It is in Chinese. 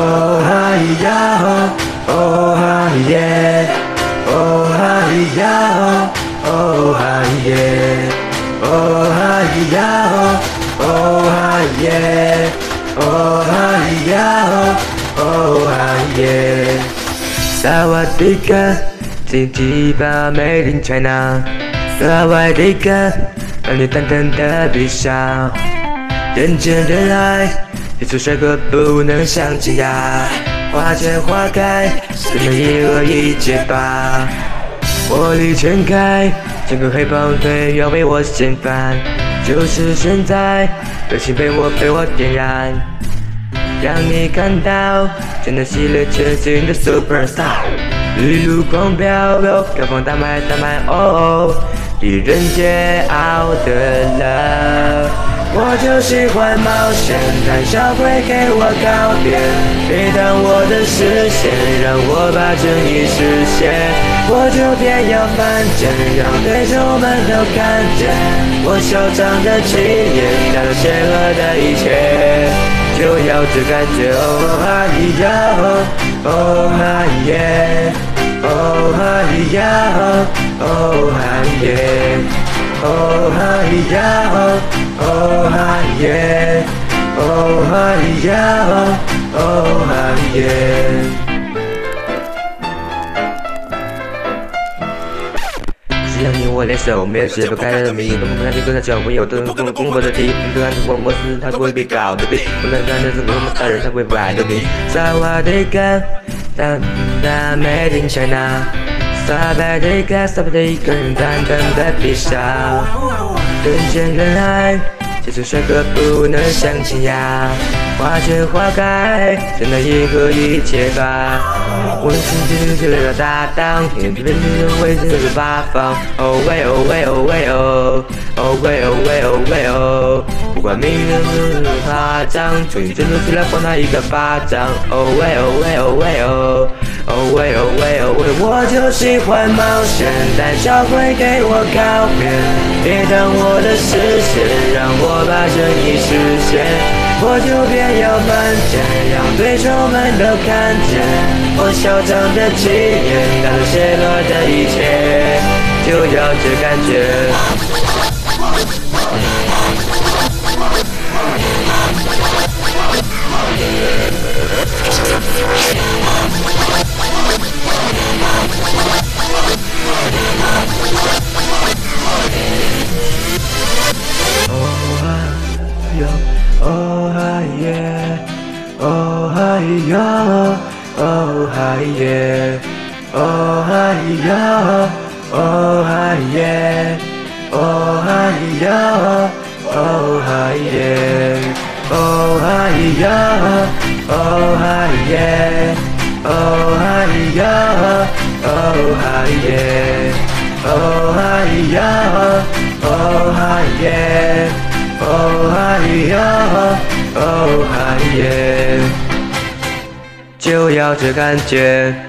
Oh hi ya ho, oh hi yeah, oh hi ya ho, oh hi yeah, oh hi ya ho, oh hi yeah, oh hi ya ho, oh hi yeah. สวัสดีค่ะจิงจีบ้าเมลินไชน่าสวัสดีค่ะ让你淡淡的微笑，认真热爱。一出帅哥不能相亲呀。花见花开，只能一和一结巴。火力全开，整个黑帮队要为我掀翻。就是现在，热情被我被我点燃，让你看到真的系列全新的 Super Star。一路狂飙，高峰大卖大卖哦，敌人桀骜的了。我就喜欢冒险，胆小鬼给我告别，别挡我的视线，让我把正义实现。我就偏要犯贱，让对手们都看见我嚣张的气焰，带着邪恶的一切，就要这感觉。哦哈咿呀哦，哦哈耶，哦哈咿呀哦，哦哈耶，哦哈咿呀哦。哦哈耶，哦哈呀哦，哦哈耶。只要你我联手，没有解不开的谜。东风山地沟在脚步有灯光攻破的题，不敢突破摩斯，他不会被搞的病。不能干的是我们大人才会摆的平。萨瓦迪卡，哒哒，Made in China。萨瓦迪卡，萨瓦迪卡，淡淡的微笑。人见人爱，这种帅哥不能相亲呀。花见花开，只能一和一切吧。我心中就有搭档，天地变成为这个八方。哦喂哦喂哦喂哦，哦喂哦喂哦喂哦。不管命运如何夸张，从你真的出来放他一个巴掌。哦喂哦喂哦喂哦，哦喂哦喂哦喂。我就喜欢冒险，胆小鬼给我告别，别挡我的视线，让我把正义实现。我就偏要犯贱，让对手们都看见我嚣张的气焰，带着邪恶的一切，就要这感觉。呀，哦嗨耶，哦嗨呀，哦嗨耶，哦嗨呀，哦嗨耶，哦嗨呀，哦嗨耶，哦嗨呀，哦嗨耶，哦嗨呀，哦嗨耶。哦嗨呀，哦嗨耶，就要这感觉。